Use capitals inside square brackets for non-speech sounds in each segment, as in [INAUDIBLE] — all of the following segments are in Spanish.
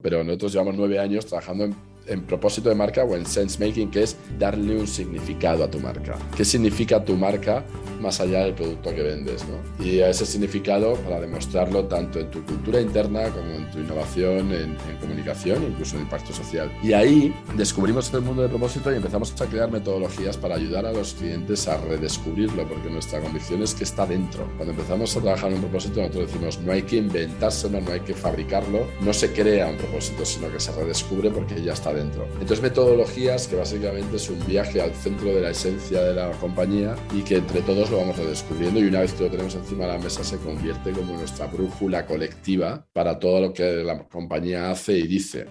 Pero nosotros llevamos nueve años trabajando en en propósito de marca o en sense making, que es darle un significado a tu marca. ¿Qué significa tu marca más allá del producto que vendes? ¿no? Y ese significado para demostrarlo tanto en tu cultura interna como en tu innovación, en, en comunicación, incluso en impacto social. Y ahí descubrimos el mundo de propósito y empezamos a crear metodologías para ayudar a los clientes a redescubrirlo, porque nuestra convicción es que está dentro. Cuando empezamos a trabajar en un propósito, nosotros decimos, no hay que inventárselo, no hay que fabricarlo, no se crea un propósito, sino que se redescubre porque ya está dentro dentro. Entonces, metodologías que básicamente es un viaje al centro de la esencia de la compañía y que entre todos lo vamos redescubriendo y una vez que lo tenemos encima de la mesa se convierte como nuestra brújula colectiva para todo lo que la compañía hace y dice.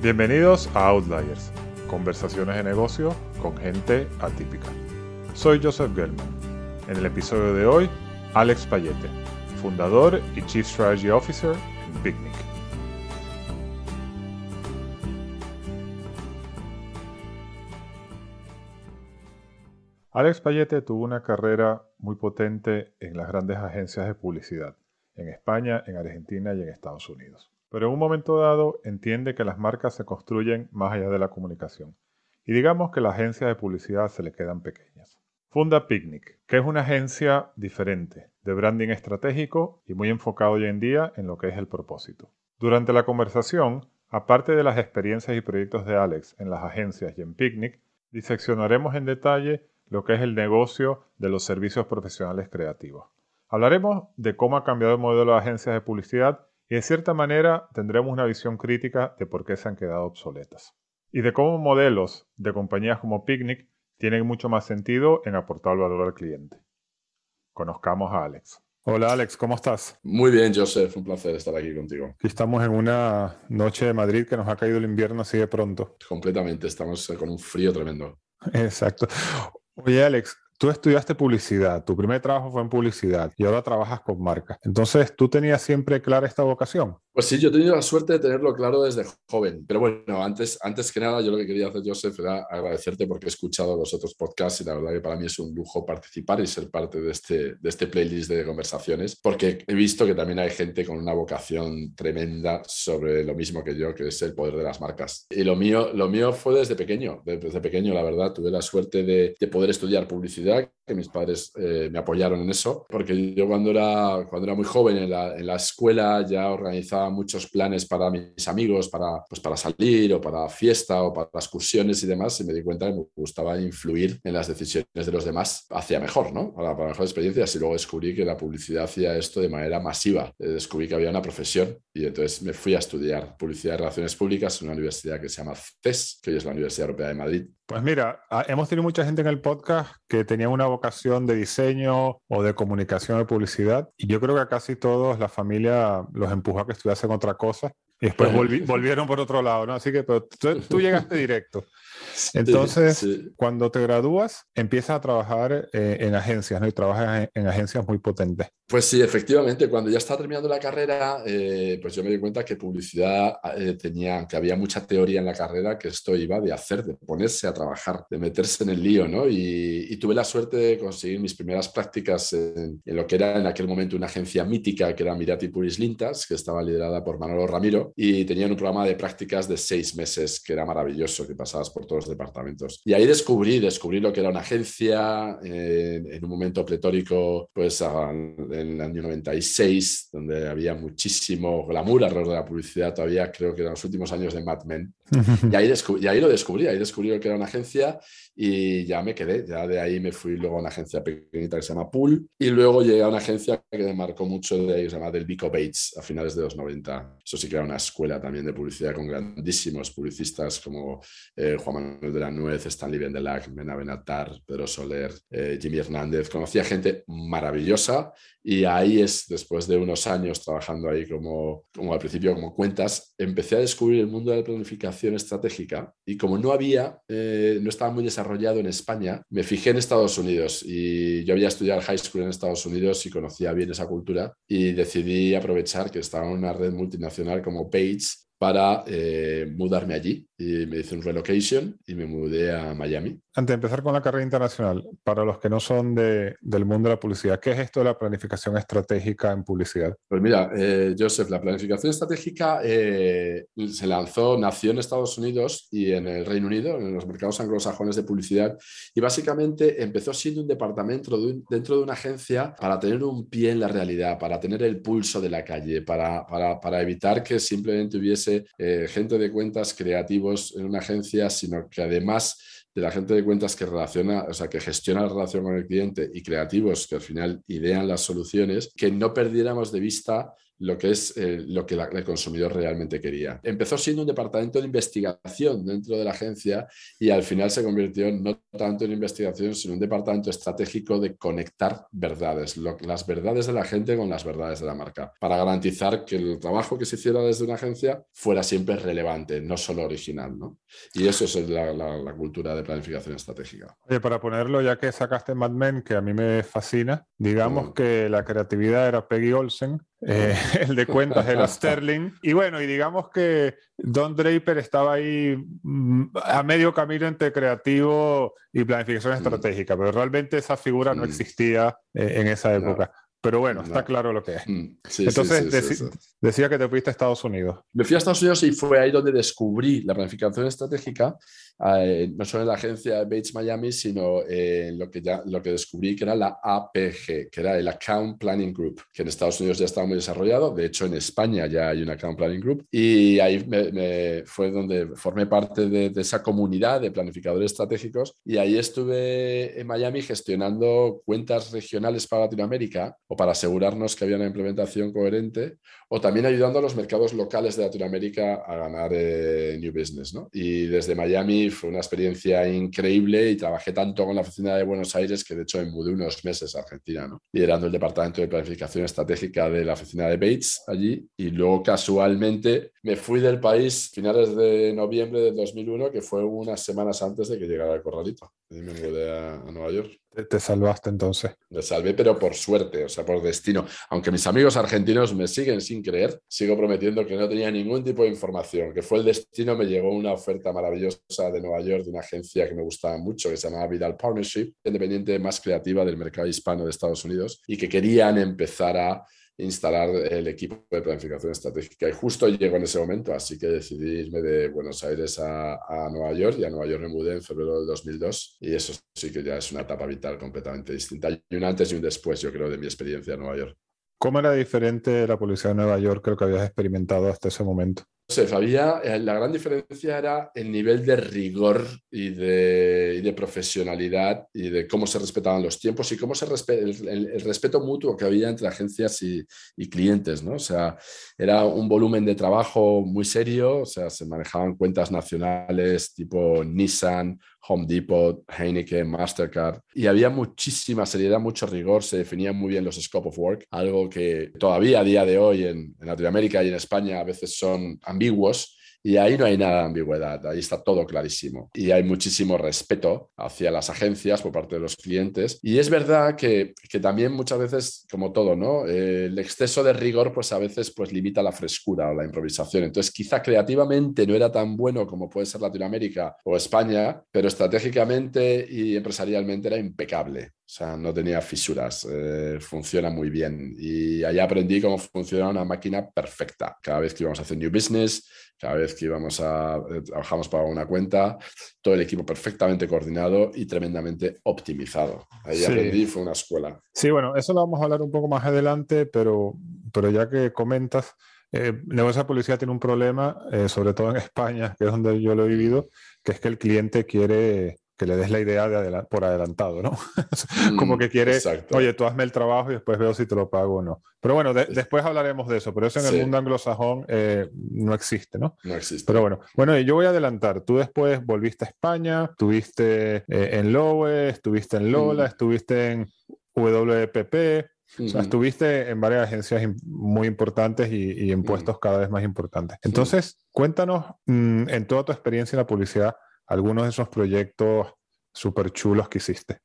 Bienvenidos a Outliers, conversaciones de negocio con gente atípica. Soy Joseph Gelman. En el episodio de hoy, Alex Payete, fundador y Chief Strategy Officer en Picnic. Alex Payete tuvo una carrera muy potente en las grandes agencias de publicidad, en España, en Argentina y en Estados Unidos. Pero en un momento dado entiende que las marcas se construyen más allá de la comunicación. Y digamos que las agencias de publicidad se le quedan pequeñas. Funda Picnic, que es una agencia diferente, de branding estratégico y muy enfocado hoy en día en lo que es el propósito. Durante la conversación, aparte de las experiencias y proyectos de Alex en las agencias y en Picnic, diseccionaremos en detalle lo que es el negocio de los servicios profesionales creativos. Hablaremos de cómo ha cambiado el modelo de agencias de publicidad y de cierta manera tendremos una visión crítica de por qué se han quedado obsoletas. Y de cómo modelos de compañías como Picnic tienen mucho más sentido en aportar valor al cliente conozcamos a Alex. Hola Alex, ¿cómo estás? Muy bien, Joseph, un placer estar aquí contigo. Aquí estamos en una noche de Madrid que nos ha caído el invierno así de pronto. Completamente, estamos con un frío tremendo. Exacto. Oye Alex, tú estudiaste publicidad, tu primer trabajo fue en publicidad y ahora trabajas con marcas. Entonces, ¿tú tenías siempre clara esta vocación? Pues sí, yo he tenido la suerte de tenerlo claro desde joven. Pero bueno, antes, antes que nada, yo lo que quería hacer, Joseph, era agradecerte porque he escuchado los otros podcasts y la verdad que para mí es un lujo participar y ser parte de este, de este playlist de conversaciones, porque he visto que también hay gente con una vocación tremenda sobre lo mismo que yo, que es el poder de las marcas. Y lo mío, lo mío fue desde pequeño, desde pequeño, la verdad, tuve la suerte de, de poder estudiar publicidad, que mis padres eh, me apoyaron en eso, porque yo cuando era, cuando era muy joven en la, en la escuela ya organizaba muchos planes para mis amigos, para, pues para salir o para fiesta o para excursiones y demás, y me di cuenta que me gustaba influir en las decisiones de los demás hacia mejor, ¿no? Para, para mejores experiencias. Y luego descubrí que la publicidad hacía esto de manera masiva. Eh, descubrí que había una profesión y entonces me fui a estudiar publicidad y relaciones públicas en una universidad que se llama CES, que hoy es la Universidad Europea de Madrid. Pues mira, hemos tenido mucha gente en el podcast que tenía una vocación de diseño o de comunicación de publicidad y yo creo que a casi todos la familia los empujó a que estudiasen otra cosa y después volvieron por otro lado, ¿no? Así que pero tú, llegaste directo. Entonces, cuando te gradúas, empiezas a trabajar eh, en agencias, ¿no? Y trabajas en, agencias muy potentes. Pues sí, efectivamente, cuando ya estaba terminando la carrera, eh, pues yo me di cuenta que publicidad eh, tenía, que había mucha teoría en la carrera que esto iba de hacer, de ponerse a trabajar, de meterse en el lío, ¿no? Y, tuve la suerte de conseguir mis primeras prácticas en, lo que era en aquel momento una agencia mítica que era Mirati Puris Lintas, que estaba liderada por Manolo Ramiro, y tenían un programa de prácticas de seis meses que era maravilloso, que pasabas por todos los departamentos. Y ahí descubrí, descubrí lo que era una agencia en un momento pletórico, pues en el año 96, donde había muchísimo glamour alrededor de la publicidad, todavía creo que eran los últimos años de Mad Men. [LAUGHS] y, ahí y ahí lo descubrí, ahí descubrí lo que era una agencia y ya me quedé. Ya de ahí me fui luego a una agencia pequeñita que se llama Pool y luego llegué a una agencia que me marcó mucho de ahí, se llama Del Bates a finales de los 90. Eso sí que era una escuela también de publicidad con grandísimos publicistas como eh, Juan Manuel de la Nuez, Stanley Vendelac, Mena Benatar, Pedro Soler, eh, Jimmy Hernández. Conocía gente maravillosa y ahí es, después de unos años trabajando ahí como, como al principio como cuentas, empecé a descubrir el mundo de la planificación estratégica y como no había, eh, no estaba muy desarrollado en España, me fijé en Estados Unidos y yo había estudiado high school en Estados Unidos y conocía bien esa cultura y decidí aprovechar que estaba en una red multinacional como Page para eh, mudarme allí. Y me hice un relocation y me mudé a Miami. Antes de empezar con la carrera internacional, para los que no son de, del mundo de la publicidad, ¿qué es esto de la planificación estratégica en publicidad? Pues mira, eh, Joseph, la planificación estratégica eh, se lanzó, nació en Estados Unidos y en el Reino Unido, en los mercados anglosajones de publicidad, y básicamente empezó siendo un departamento dentro de una agencia para tener un pie en la realidad, para tener el pulso de la calle, para, para, para evitar que simplemente hubiese eh, gente de cuentas creativos en una agencia, sino que además de la gente de cuentas que relaciona, o sea, que gestiona la relación con el cliente y creativos que al final idean las soluciones, que no perdiéramos de vista lo que es eh, lo que el consumidor realmente quería. Empezó siendo un departamento de investigación dentro de la agencia y al final se convirtió no tanto en investigación, sino en un departamento estratégico de conectar verdades, las verdades de la gente con las verdades de la marca, para garantizar que el trabajo que se hiciera desde una agencia fuera siempre relevante, no solo original. ¿no? Y eso es la, la, cultura de planificación estratégica. Oye, para ponerlo, ya que sacaste Mad Men, que a mí me fascina, digamos mm. que la creatividad era Peggy Olsen eh, [LAUGHS] el de cuentas de los Sterling. Y bueno, y digamos que Don Draper estaba ahí mm, a medio camino entre creativo y planificación mm. estratégica, pero realmente esa figura no existía eh, en esa época. Pero bueno, está claro lo que es. Mm, Entonces, decía que te fuiste a Estados Unidos. Me fui a Estados Unidos y fue ahí donde descubrí la planificación estratégica, eh, no solo en la agencia Bates Miami, sino en lo, que ya, lo que descubrí que era la APG, que era el Account Planning Group, que en Estados Unidos ya estaba muy desarrollado. De hecho, en España ya hay un Account Planning Group. Y ahí me, fue donde formé parte de, de esa comunidad de planificadores estratégicos. Y ahí estuve en Miami gestionando cuentas regionales para Latinoamérica o para asegurarnos que había una implementación coherente, o también ayudando a los mercados locales de Latinoamérica a ganar eh, New Business. ¿no? Y desde Miami fue una experiencia increíble y trabajé tanto con la oficina de Buenos Aires que de hecho me mudé unos meses a Argentina, liderando el departamento de planificación estratégica de la oficina de Bates allí. Y luego casualmente me fui del país finales de noviembre del 2001, que fue unas semanas antes de que llegara el corralito. Y me mudé a Nueva York. Te, salvaste entonces. Me salvé, pero por suerte, o sea, por destino. Aunque mis amigos argentinos me siguen sin creer, sigo prometiendo que no tenía ningún tipo de información, que fue el destino, me llegó una oferta maravillosa de Nueva York de una agencia que me gustaba mucho, que se llamaba Vidal Partnership, independiente más creativa del mercado hispano de Estados Unidos, y que querían empezar a instalar el equipo de planificación estratégica. Y justo llegó en ese momento, así que decidí irme de Buenos Aires a, a, Nueva York y a Nueva York me mudé en febrero del 2002 y eso sí que ya es una etapa vital completamente distinta y un antes y un después, yo creo, de mi experiencia en Nueva York. ¿Cómo era diferente la policía de Nueva York creo que habías experimentado hasta ese momento? Joseph, había, eh, la gran diferencia era el nivel de rigor y de, de, profesionalidad y de cómo se respetaban los tiempos y cómo se el, el, respeto mutuo que había entre agencias y, y, clientes, ¿no? O sea, era un volumen de trabajo muy serio, o sea, se manejaban cuentas nacionales tipo Nissan, Home Depot, Heineken, Mastercard, y había muchísima seriedad, mucho rigor, se definían muy bien los scope of work, algo que todavía a día de hoy en, en Latinoamérica y en España a veces son ambiguos, y ahí no hay nada de ambigüedad, ahí está todo clarísimo. Y hay muchísimo respeto hacia las agencias por parte de los clientes. Y es verdad que, que también muchas veces, como todo, ¿no? el exceso de rigor pues a veces pues limita la frescura o la improvisación. Entonces quizá creativamente no era tan bueno como puede ser Latinoamérica o España, pero estratégicamente y empresarialmente era impecable. O sea, no tenía fisuras, eh, funciona muy bien. Y ahí aprendí cómo funciona una máquina perfecta. Cada vez que íbamos a hacer new business, cada vez que íbamos a eh, trabajamos para una cuenta, todo el equipo perfectamente coordinado y tremendamente optimizado. Ahí aprendí, fue una escuela. Sí, bueno, eso lo vamos a hablar un poco más adelante, pero, pero ya que comentas, eh, negocio de publicidad tiene un problema, sobre todo en [LAUGHS] España, que es donde yo lo he vivido, que es que el cliente quiere que le des la idea de por adelantado, ¿no? [LAUGHS] Como mm, que quiere, oye, tú hazme el trabajo y después veo si te lo pago o no. Pero bueno, después hablaremos de eso, pero eso en el mundo anglosajón eh, no existe, ¿no? No existe. Pero bueno, bueno, yo voy a adelantar. Tú después volviste a España, estuviste eh, en Lowe, estuviste en Lola, mm. estuviste en WPP, o sea, estuviste en varias agencias muy importantes y, en puestos cada vez más importantes. Entonces, cuéntanos mm, en toda tu experiencia en la publicidad algunos de esos proyectos súper chulos que hiciste,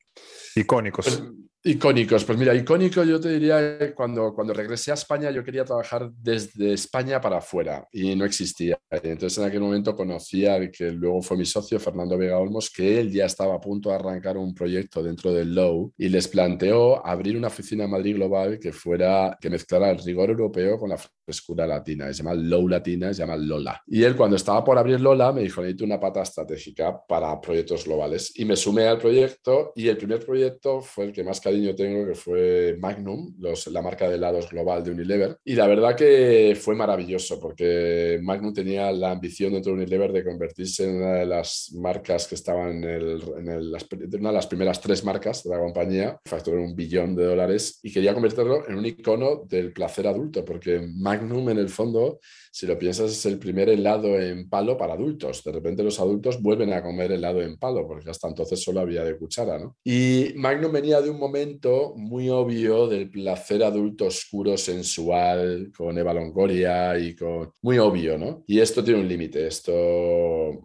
icónicos. Pues, Icónicos, pues mira, icónico yo te diría que cuando, cuando regresé a España yo quería trabajar desde España para afuera y no existía. Entonces en aquel momento conocía al que luego fue mi socio, Fernando Vega Olmos, que él ya estaba a punto de arrancar un proyecto dentro del Low y les planteó abrir una oficina en Madrid Global que fuera, que mezclara el rigor europeo con la frescura latina. Se llama Low Latina, se llama Lola. Y él cuando estaba por abrir Lola me dijo, necesito una pata estratégica para proyectos globales. Y me sumé al proyecto y el primer proyecto fue el que más yo tengo, que fue Magnum, la marca de helados global de Unilever. Y la verdad que fue maravilloso, porque Magnum tenía la ambición dentro de Unilever de convertirse en una de las marcas que estaban en, una de las primeras tres marcas de la compañía, facturó un billón de dólares, y quería convertirlo en un icono del placer adulto, porque Magnum en el fondo si lo piensas, es el primer helado en palo para adultos. De repente los adultos vuelven a comer helado en palo, porque hasta entonces solo había de cuchara, ¿no? Y Magnum venía de un momento muy obvio del placer adulto oscuro, sensual, con Eva Longoria y con... Muy obvio, ¿no? Y esto tiene un límite, esto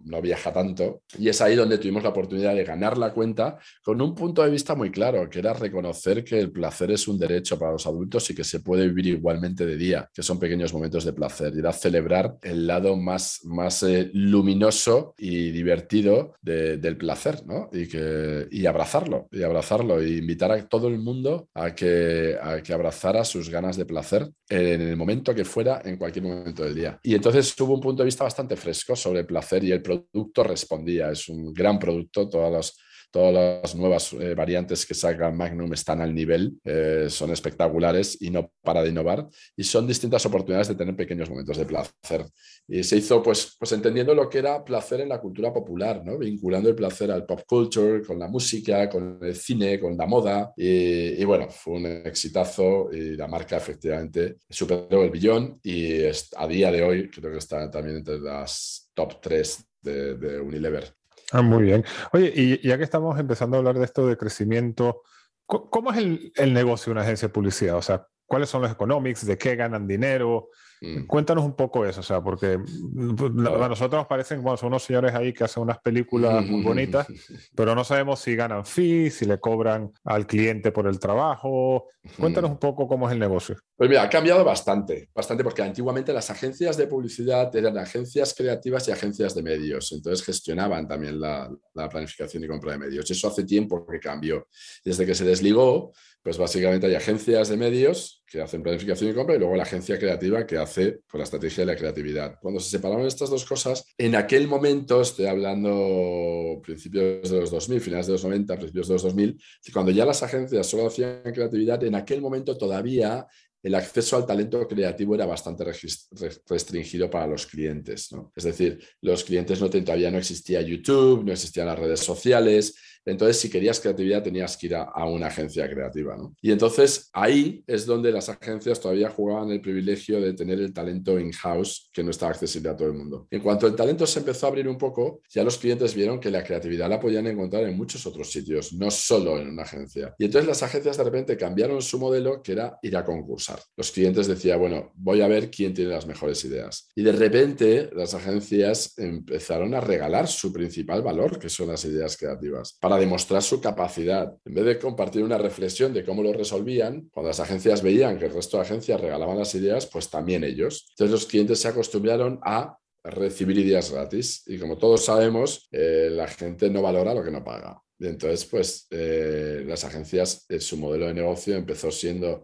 no viaja tanto. Y es ahí donde tuvimos la oportunidad de ganar la cuenta con un punto de vista muy claro, que era reconocer que el placer es un derecho para los adultos y que se puede vivir igualmente de día, que son pequeños momentos de placer. Y celebrar el lado más, más eh, luminoso y divertido del placer, ¿no? Y, que, y abrazarlo, y abrazarlo, e invitar a todo el mundo a que, a que abrazara sus ganas de placer en el momento que fuera, en cualquier momento del día. Y entonces tuvo un punto de vista bastante fresco sobre el placer y el producto respondía. Es un gran producto, todas las Todas las nuevas eh, variantes que saca Magnum están al nivel, eh, son espectaculares y no para de innovar. Y son distintas oportunidades de tener pequeños momentos de placer. Y se hizo pues, pues entendiendo lo que era placer en la cultura popular, ¿no? vinculando el placer al pop culture, con la música, con el cine, con la moda. Y, bueno, fue un exitazo y la marca efectivamente superó el billón y a día de hoy creo que está también entre las top 3 de, de Unilever. Ah, muy bien. Oye, y ya que estamos empezando a hablar de esto de crecimiento, ¿cómo es el, el negocio de una agencia de publicidad? O sea, ¿cuáles son los economics? ¿De qué ganan dinero? Mm. Cuéntanos un poco eso, o sea, porque mm, pues, a nosotros nos parecen, bueno, son unos señores ahí que hacen unas películas muy bonitas, [LAUGHS] pero no sabemos si ganan fees, si le cobran al cliente por el trabajo. Cuéntanos un poco cómo es el negocio. Pues mira, ha cambiado bastante, bastante, porque antiguamente las agencias de publicidad eran agencias creativas y agencias de medios, entonces gestionaban también la, la planificación y compra de medios. Eso hace tiempo que cambió. Desde que se desligó, pues básicamente hay agencias de medios que hacen planificación y compra y luego la agencia creativa que hace pues, la estrategia y la creatividad. Cuando se separaron estas dos cosas, en aquel momento, estoy hablando principios de los 2000, finales de los 90, principios de los 2000, cuando ya las agencias solo hacían creatividad, en aquel momento todavía el acceso al talento creativo era bastante restringido para los clientes. ¿no? Es decir, los clientes no, todavía no existía YouTube, no existían las redes sociales, entonces, si querías creatividad, tenías que ir a, una agencia creativa. ¿no? Y entonces ahí es donde las agencias todavía jugaban el privilegio de tener el talento in-house que no estaba accesible a todo el mundo. En cuanto el talento se empezó a abrir un poco, ya los clientes vieron que la creatividad la podían encontrar en muchos otros sitios, no solo en una agencia. Y entonces las agencias de repente cambiaron su modelo, que era ir a concursar. Los clientes decían, bueno, voy a ver quién tiene las mejores ideas. Y de repente las agencias empezaron a regalar su principal valor, que son las ideas creativas para demostrar su capacidad. En vez de compartir una reflexión de cómo lo resolvían, cuando las agencias veían que el resto de agencias regalaban las ideas, pues también ellos. Entonces los clientes se acostumbraron a recibir ideas gratis y como todos sabemos, eh, la gente no valora lo que no paga. Entonces, pues eh, las agencias, eh, su modelo de negocio empezó siendo,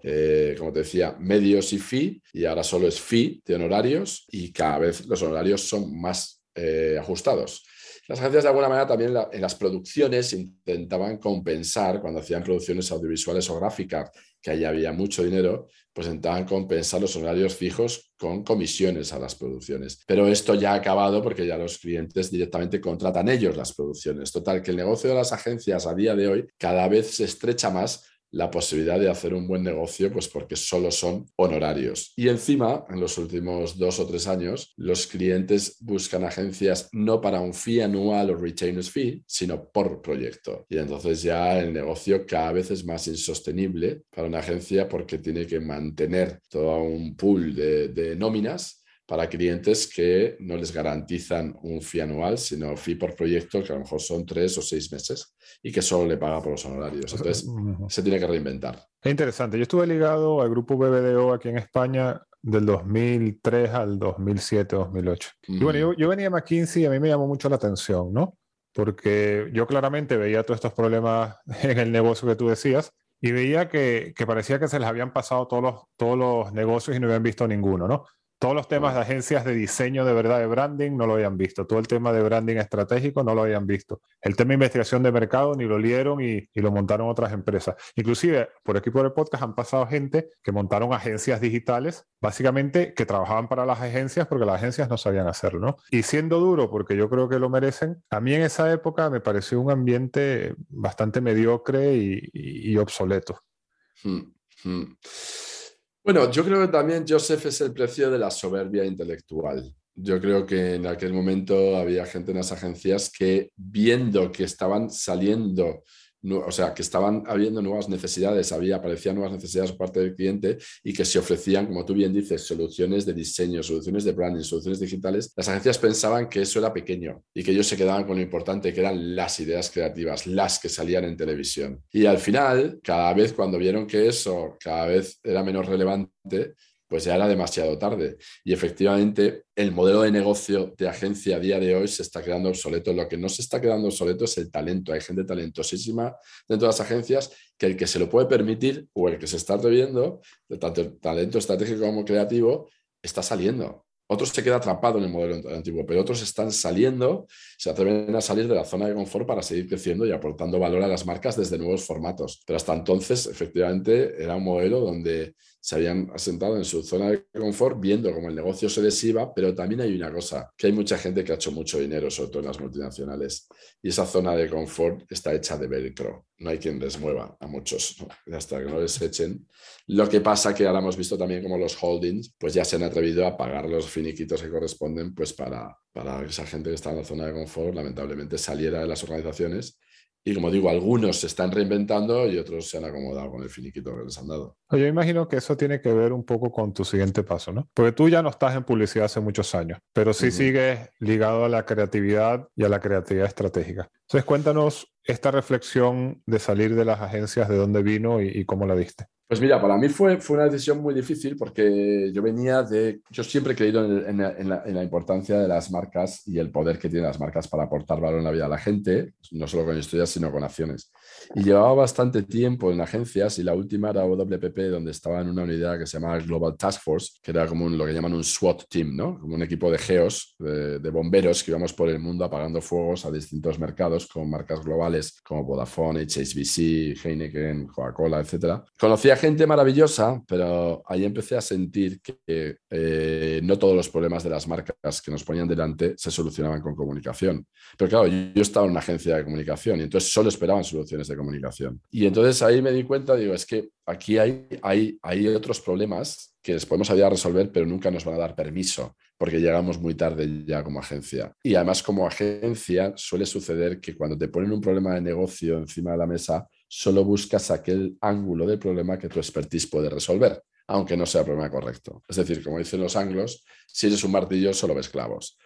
como te decía, medios y fee, y ahora solo es fee de honorarios, y cada vez los honorarios son más ajustados. Las agencias de alguna manera también en las producciones intentaban compensar cuando hacían producciones audiovisuales o gráficas, que ahí había mucho dinero, pues intentaban compensar los horarios fijos con comisiones a las producciones. Pero esto ya ha acabado porque ya los clientes directamente contratan ellos las producciones. Total, que el negocio de las agencias a día de hoy cada vez se estrecha más la posibilidad de hacer un buen negocio, pues porque solo son honorarios. Y encima, en los últimos dos o tres años, los clientes buscan agencias no para un fee anual o retainers fee, sino por proyecto. Y entonces ya el negocio cada vez es más insostenible para una agencia porque tiene que mantener todo un pool de, de nóminas para clientes que no les garantizan un fee anual, sino fee por proyecto, que a lo mejor son tres o seis meses y que solo le paga por los honorarios. Entonces, se tiene que reinventar. Es interesante. Yo estuve ligado al grupo BBDO aquí en España del 2003 al 2007, 2008. Y bueno, yo, yo venía a McKinsey y a mí me llamó mucho la atención, ¿no? Porque yo claramente veía todos estos problemas [LAUGHS] en el negocio que tú decías y veía que, que parecía que se les habían pasado todos los, todos los negocios y no habían visto ninguno, ¿no? Todos los temas de agencias de diseño de verdad de branding no lo habían visto. Todo el tema de branding estratégico no lo habían visto. El tema de investigación de mercado ni lo lieron y, lo montaron otras empresas. Inclusive, por equipo del podcast han pasado gente que montaron agencias digitales, básicamente que trabajaban para las agencias porque las agencias no sabían hacerlo. Y siendo duro, porque yo creo que lo merecen, a mí en esa época me pareció un ambiente bastante mediocre y, obsoleto. Hmm, hmm. Bueno, yo creo que también Joseph es el precio de la soberbia intelectual. Yo creo que en aquel momento había gente en las agencias que viendo que estaban saliendo o sea, que estaban habiendo nuevas necesidades, había, aparecían nuevas necesidades por parte del cliente y que se ofrecían, como tú bien dices, soluciones de diseño, soluciones de branding, soluciones digitales, las agencias pensaban que eso era pequeño y que ellos se quedaban con lo importante, que eran las ideas creativas, las que salían en televisión. Y al final, cada vez cuando vieron que eso cada vez era menos relevante, pues ya era demasiado tarde. Y efectivamente, el modelo de negocio de agencia a día de hoy se está quedando obsoleto. Lo que no se está quedando obsoleto es el talento. Hay gente talentosísima dentro de las agencias que el que se lo puede permitir o el que se está atreviendo, tanto el talento estratégico como creativo, está saliendo. Otros se quedan atrapados en el modelo antiguo, pero otros están saliendo, se atreven a salir de la zona de confort para seguir creciendo y aportando valor a las marcas desde nuevos formatos. Pero hasta entonces, efectivamente, era un modelo donde se habían asentado en su zona de confort viendo cómo el negocio se les iba, pero también hay una cosa, que hay mucha gente que ha hecho mucho dinero, sobre todo en las multinacionales, y esa zona de confort está hecha de velcro, no hay quien les mueva a muchos, hasta que no les echen. Lo que pasa que ahora hemos visto también como los holdings pues ya se han atrevido a pagar los finiquitos que corresponden pues para, para esa gente que está en la zona de confort, lamentablemente saliera de las organizaciones y como digo, algunos se están reinventando y otros se han acomodado con el finiquito que les han dado. Yo imagino que eso tiene que ver un poco con tu siguiente paso, ¿no? Porque tú ya no estás en publicidad hace muchos años, pero sí sigues ligado a la creatividad y a la creatividad estratégica. Entonces, cuéntanos esta reflexión de salir de las agencias, de dónde vino y, cómo la diste. Pues mira, para mí fue, fue una decisión muy difícil porque yo venía de, yo siempre he creído en, la, importancia de las marcas y el poder que tienen las marcas para aportar valor en la vida de la gente, no solo con historias, sino con acciones. Y llevaba bastante tiempo en agencias y la última era WPP, donde estaba en una unidad que se llamaba Global Task Force, que era como lo que llaman un SWAT team, ¿no? Como un equipo de geos, de, de bomberos que íbamos por el mundo apagando fuegos a distintos mercados con marcas globales como Vodafone, HSBC, Heineken, Coca-Cola, etc. Conocía gente maravillosa, pero ahí empecé a sentir que eh, no todos los problemas de las marcas que nos ponían delante se solucionaban con comunicación. Pero claro, yo, estaba en una agencia de comunicación y entonces solo esperaban soluciones de comunicación. Y entonces ahí me di cuenta, digo, es que aquí hay, hay, hay otros problemas que les podemos ayudar a resolver, pero nunca nos van a dar permiso, porque llegamos muy tarde ya como agencia. Y además como agencia suele suceder que cuando te ponen un problema de negocio encima de la mesa, solo buscas aquel ángulo del problema que tu expertise puede resolver, aunque no sea el problema correcto. Es decir, como dicen los anglos, si eres un martillo, solo ves clavos.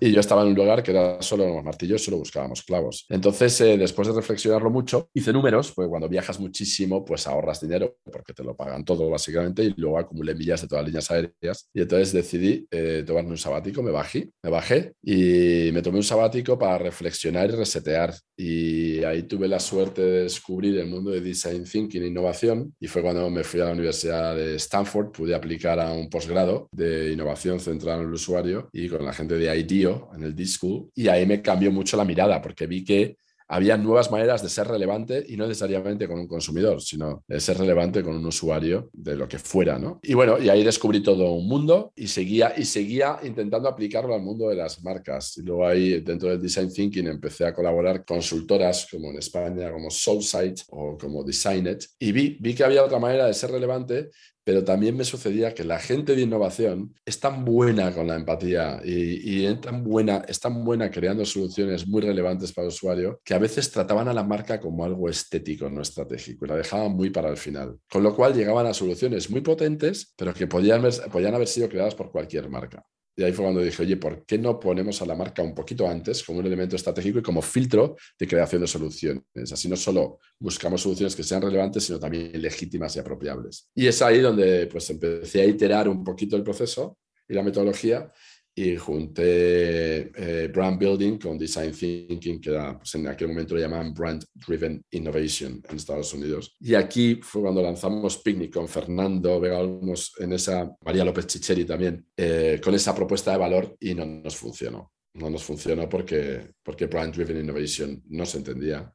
Y yo estaba en un lugar que era solo los martillos, solo buscábamos clavos. Entonces, eh, después de reflexionarlo mucho, hice números, porque cuando viajas muchísimo, pues ahorras dinero, porque te lo pagan todo básicamente, y luego acumulé millas de todas las líneas aéreas. Y entonces decidí eh, tomarme un sabático, me bajé, me bajé y me tomé un sabático para reflexionar y resetear. Y ahí tuve la suerte de descubrir el mundo de design thinking e innovación, y fue cuando me fui a la Universidad de Stanford pude aplicar a un posgrado de innovación centrada en el usuario y con la gente de IDEO en el D-School. Y ahí me cambió mucho la mirada porque vi que había nuevas maneras de ser relevante y no necesariamente con un consumidor, sino de ser relevante con un usuario de lo que fuera, ¿no? Y bueno, y ahí descubrí todo un mundo y seguía, y seguía intentando aplicarlo al mundo de las marcas. Y luego ahí, dentro del Design Thinking, empecé a colaborar con consultoras como en España, como Soulsight o como Designet, y vi, vi que había otra manera de ser relevante pero también me sucedía que la gente de innovación es tan buena con la empatía y, es, tan buena, es tan buena creando soluciones muy relevantes para el usuario que a veces trataban a la marca como algo estético, no estratégico, y la dejaban muy para el final. Con lo cual llegaban a soluciones muy potentes, pero que podían, podían haber sido creadas por cualquier marca. Y ahí fue cuando dije, oye, ¿por qué no ponemos a la marca un poquito antes como un elemento estratégico y como filtro de creación de soluciones? Así no solo buscamos soluciones que sean relevantes, sino también legítimas y apropiables. Y es ahí donde pues empecé a iterar un poquito el proceso y la metodología y junté eh, brand building con design thinking, que era, pues en aquel momento lo llamaban brand driven innovation en Estados Unidos. Y aquí fue cuando lanzamos Picnic con Fernando Vega Olmos en esa, María López Chicheri también, eh, con esa propuesta de valor y no nos funcionó. No nos funcionó porque, porque brand driven innovation no se entendía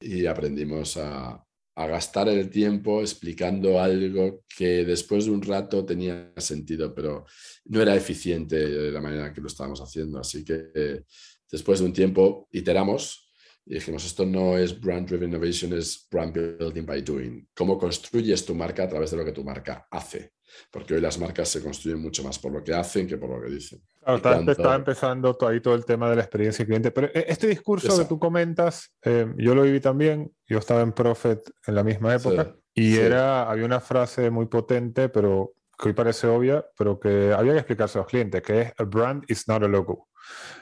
y aprendimos a, a gastar el tiempo explicando algo que después de un rato tenía sentido, pero no era eficiente de la manera que lo estábamos haciendo. Así que eh, después de un tiempo iteramos y dijimos, esto no es brand driven innovation, es brand building by doing. ¿Cómo construyes tu marca a través de lo que tu marca hace? Porque hoy las marcas se construyen mucho más por lo que hacen que por lo que dicen. estaba empezando ahí todo el tema de la experiencia cliente, pero eh, este discurso que tú comentas, eh, yo lo viví también, yo estaba en Profit en la misma época y era, había una frase muy potente, pero que hoy parece obvia, pero que había que explicarse a los clientes, que es a brand is not a logo.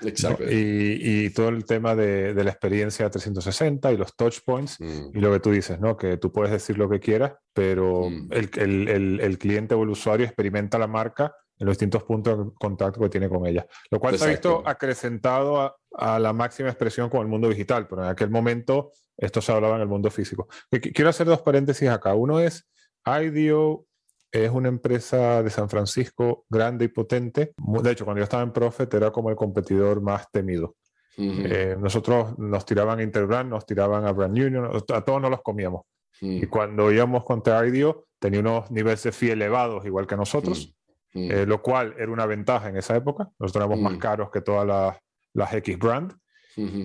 Exacto. Y, todo el tema de, la experiencia 360 y los touch points mm. y lo que tú dices, ¿no? Que tú puedes decir lo que quieras, pero mm. el, cliente o el usuario experimenta la marca en los distintos puntos de contacto que tiene con ella. Lo cual se ha visto acrecentado a, a, la máxima expresión con el mundo digital, pero en aquel momento esto se hablaba en el mundo físico. Quiero hacer dos paréntesis acá. Uno es IDEO es una empresa de San Francisco grande y potente. De hecho, cuando yo estaba en Profit era como el competidor más temido. Eh, nosotros nos tiraban a Interbrand, nos tiraban a Brand Union, a todos nos los comíamos. Y cuando íbamos contra IDEO, tenía unos niveles de fee elevados, igual que nosotros, eh, lo cual era una ventaja en esa época. Nosotros éramos más caros que todas las, las X brand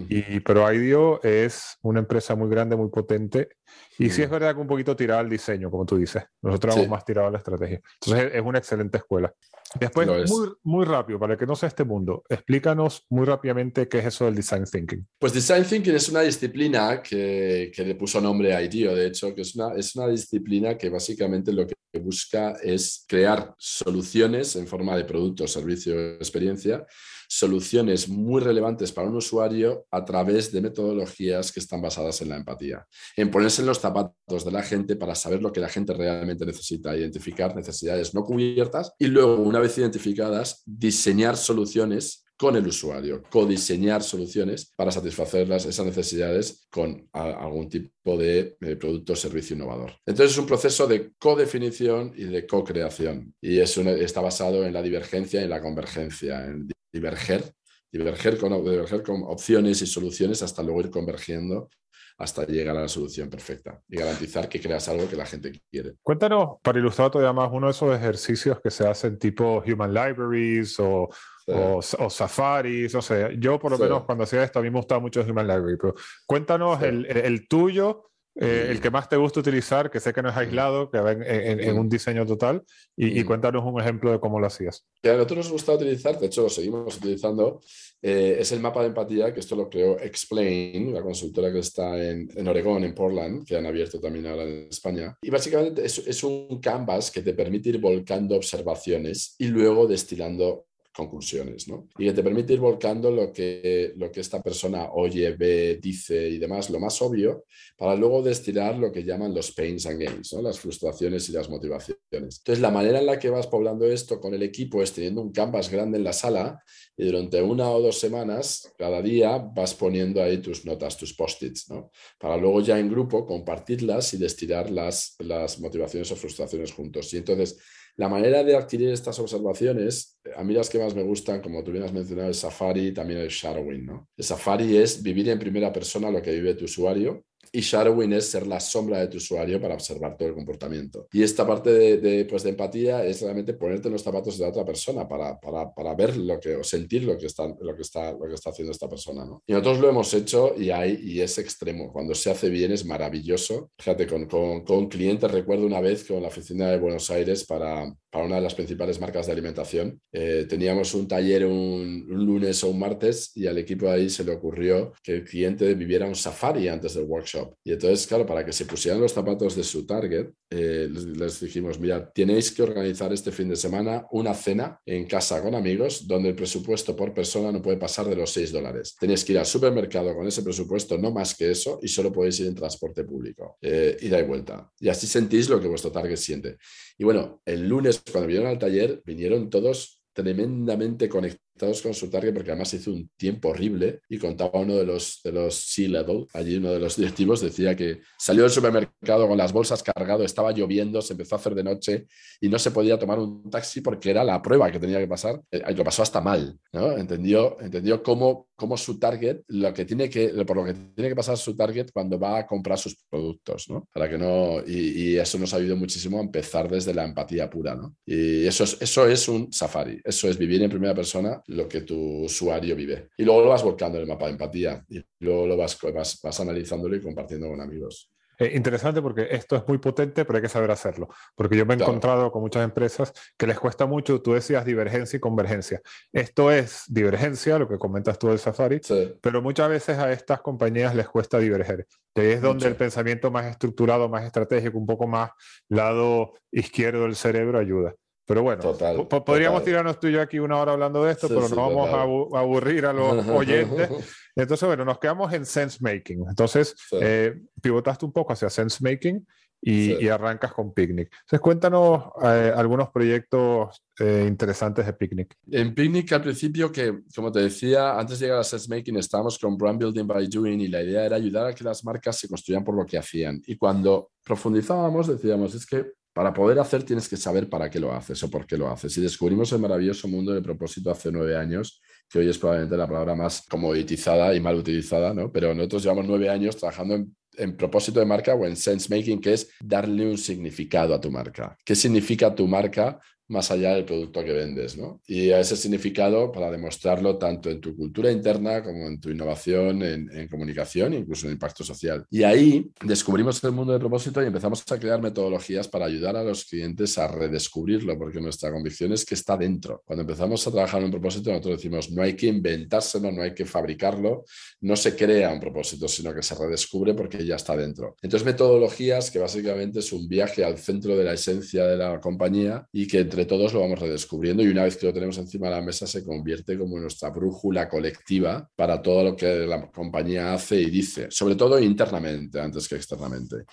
y, pero IDEO es una empresa muy grande, muy potente. Y sí es verdad que un poquito tirada al diseño, como tú dices. Nosotros vamos más tirado a la estrategia. Entonces es una excelente escuela. Después, muy, muy rápido, para que no sea este mundo, explícanos muy rápidamente qué es eso del Design Thinking. Pues Design Thinking es una disciplina que, que le puso nombre a IDEO, de hecho, que es una, es una disciplina que básicamente lo que busca es crear soluciones en forma de producto, servicio, experiencia soluciones muy relevantes para un usuario a través de metodologías que están basadas en la empatía, en ponerse en los zapatos de la gente para saber lo que la gente realmente necesita, identificar necesidades no cubiertas y luego, una vez identificadas, diseñar soluciones con el usuario, codiseñar soluciones para satisfacer esas necesidades con algún tipo de, producto o servicio innovador. Entonces es un proceso de codefinición y de co-creación y está basado en la divergencia y la convergencia, en diverger, diverger con, diverger con opciones y soluciones hasta luego ir convergiendo hasta llegar a la solución perfecta y garantizar que creas algo que la gente quiere. Cuéntanos, para ilustrar todavía más, uno de esos ejercicios que se hacen tipo Human Libraries o, o, Safaris, o sea, yo por lo menos cuando hacía esto a mí me gustaba mucho Human Library, pero cuéntanos el, el, tuyo eh, el que más te gusta utilizar, que sé que no es aislado, que va en, un diseño total, y, cuéntanos un ejemplo de cómo lo hacías. Que a nosotros nos gusta utilizar, de hecho lo seguimos utilizando, eh, es el mapa de empatía, que esto lo creó Explain, la consultora que está en, en Oregón, en Portland, que han abierto también ahora en España. Y básicamente es, es un canvas que te permite ir volcando observaciones y luego destilando conclusiones, ¿no? Y que te permite ir volcando lo que, lo que esta persona oye, ve, dice y demás, lo más obvio, para luego destilar lo que llaman los pains and gains, ¿no? Las frustraciones y las motivaciones. Entonces, la manera en la que vas poblando esto con el equipo es teniendo un canvas grande en la sala y durante una o dos semanas, cada día, vas poniendo ahí tus notas, tus post-its, ¿no? Para luego ya en grupo compartirlas y destilar las, las motivaciones o frustraciones juntos. Y entonces, la manera de adquirir estas observaciones, a mí las que más me gustan, como tú bien has mencionado, el Safari y también el Shadowing. ¿no? El Safari es vivir en primera persona lo que vive tu usuario y shadowing es ser la sombra de tu usuario para observar todo el comportamiento. Y esta parte de, pues de empatía es realmente ponerte en los zapatos de la otra persona para, para, para, ver lo que, o sentir lo que, está, lo, que está, lo que está haciendo esta persona. ¿no? Y nosotros lo hemos hecho y, hay, y es extremo. Cuando se hace bien es maravilloso. Fíjate, con, con, con clientes recuerdo una vez con la oficina de Buenos Aires para, para una de las principales marcas de alimentación. Eh, teníamos un taller un, un lunes o un martes y al equipo de ahí se le ocurrió que el cliente viviera un safari antes del workshop. Y entonces, claro, para que se pusieran los zapatos de su target, eh, les, dijimos, mira, tenéis que organizar este fin de semana una cena en casa con amigos donde el presupuesto por persona no puede pasar de los 6 dólares. Tenéis que ir al supermercado con ese presupuesto, no más que eso, y solo podéis ir en transporte público. Eh, ida y vuelta. Y así sentís lo que vuestro target siente. Y bueno, el lunes, cuando vinieron al taller, vinieron todos tremendamente conectados todos con su target porque además hizo un tiempo horrible y contaba uno de los, de los C-Level, allí uno de los directivos decía que salió del supermercado con las bolsas cargado, estaba lloviendo, se empezó a hacer de noche y no se podía tomar un taxi porque era la prueba que tenía que pasar. Eh, lo pasó hasta mal, ¿no? Entendió, entendió cómo, cómo su target, lo que tiene que, por lo que tiene que pasar su target cuando va a comprar sus productos, ¿no? Para que no, y, y eso nos ha ayudado muchísimo a empezar desde la empatía pura, ¿no? Y eso es, eso es un safari, eso es vivir en primera persona lo que tu usuario vive. Y luego lo vas volcando en el mapa de empatía y luego lo vas, vas, vas analizándolo y compartiendo con amigos. Eh, interesante porque esto es muy potente, pero hay que saber hacerlo. Porque yo me he encontrado con muchas empresas que les cuesta mucho, tú decías divergencia y convergencia. Esto es divergencia, lo que comentas tú del Safari, pero muchas veces a estas compañías les cuesta diverger. Y ahí es donde el pensamiento más estructurado, más estratégico, un poco más lado izquierdo del cerebro ayuda. Pero bueno, podríamos tirarnos tú y yo aquí una hora hablando de esto, pero no vamos a aburrir a los oyentes. [LAUGHS] Entonces, bueno, nos quedamos en sense making. Entonces, eh, pivotaste un poco hacia sense making y, arrancas con Picnic. Entonces, cuéntanos eh, algunos proyectos eh, interesantes de Picnic. En Picnic, al principio, que como te decía, antes de llegar a sense making, estábamos con brand building by doing y la idea era ayudar a que las marcas se construyan por lo que hacían. Y cuando profundizábamos, decíamos, es que para poder hacer tienes que saber para qué lo haces o por qué lo haces. Y descubrimos el maravilloso mundo de propósito hace nueve años, que hoy es probablemente la palabra más comoditizada y mal utilizada, ¿no? Pero nosotros llevamos nueve años trabajando en, en propósito de marca o en sense making, que es darle un significado a tu marca. ¿Qué significa tu marca más allá del producto que vendes, ¿no? Y a ese significado para demostrarlo tanto en tu cultura interna como en tu innovación, en, comunicación, incluso en impacto social. Y ahí descubrimos el mundo de propósito y empezamos a crear metodologías para ayudar a los clientes a redescubrirlo, porque nuestra convicción es que está dentro. Cuando empezamos a trabajar en un propósito, nosotros decimos, no hay que inventárselo, no hay que fabricarlo, no se crea un propósito, sino que se redescubre porque ya está dentro. Entonces, metodologías que básicamente es un viaje al centro de la esencia de la compañía y que entre todos lo vamos redescubriendo y una vez que lo tenemos encima de la mesa se convierte como nuestra brújula colectiva para todo lo que la compañía hace y dice, sobre todo internamente antes que externamente.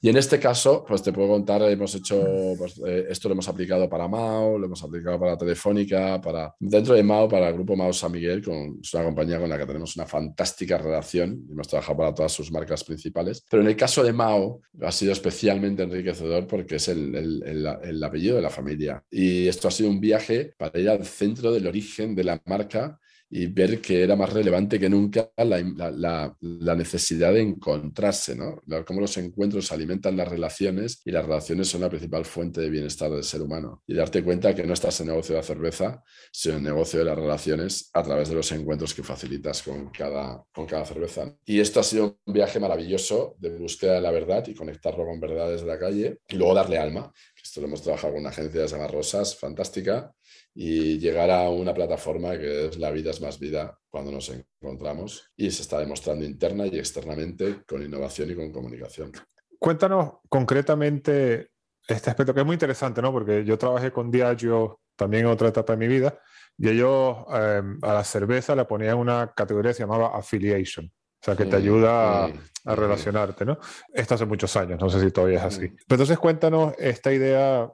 Y en este caso, pues te puedo contar, hemos hecho, pues, eh, esto lo hemos aplicado para Mao, lo hemos aplicado para Telefónica, para dentro de Mao, para el grupo Mao San Miguel, con, es una compañía con la que tenemos una fantástica relación, hemos trabajado para todas sus marcas principales, pero en el caso de Mao ha sido especialmente enriquecedor porque es el apellido de la familia. Y esto ha sido un viaje para ir al centro del origen de la marca y ver que era más relevante que nunca la, necesidad de encontrarse, ¿no? Cómo los encuentros alimentan las relaciones y las relaciones son la principal fuente de bienestar del ser humano. Y darte cuenta que no estás en negocio de la cerveza, sino en negocio de las relaciones a través de los encuentros que facilitas con cada, con cada cerveza. Y esto ha sido un viaje maravilloso de búsqueda de la verdad y conectarlo con verdades de la calle y luego darle alma. Hemos trabajado con una agencia se llama Rosas, fantástica, y llegar a una plataforma que es la vida es más vida cuando nos encontramos y se está demostrando interna y externamente con innovación y con comunicación. Cuéntanos concretamente este aspecto que es muy interesante, ¿no? Porque yo trabajé con Diageo también en otra etapa de mi vida, y ellos em, a la cerveza le ponían una categoría que se llamaba affiliation, o sea, que te ayuda a, relacionarte, ¿no? Esto hace muchos años, no sé si todavía es así. Pero entonces cuéntanos esta idea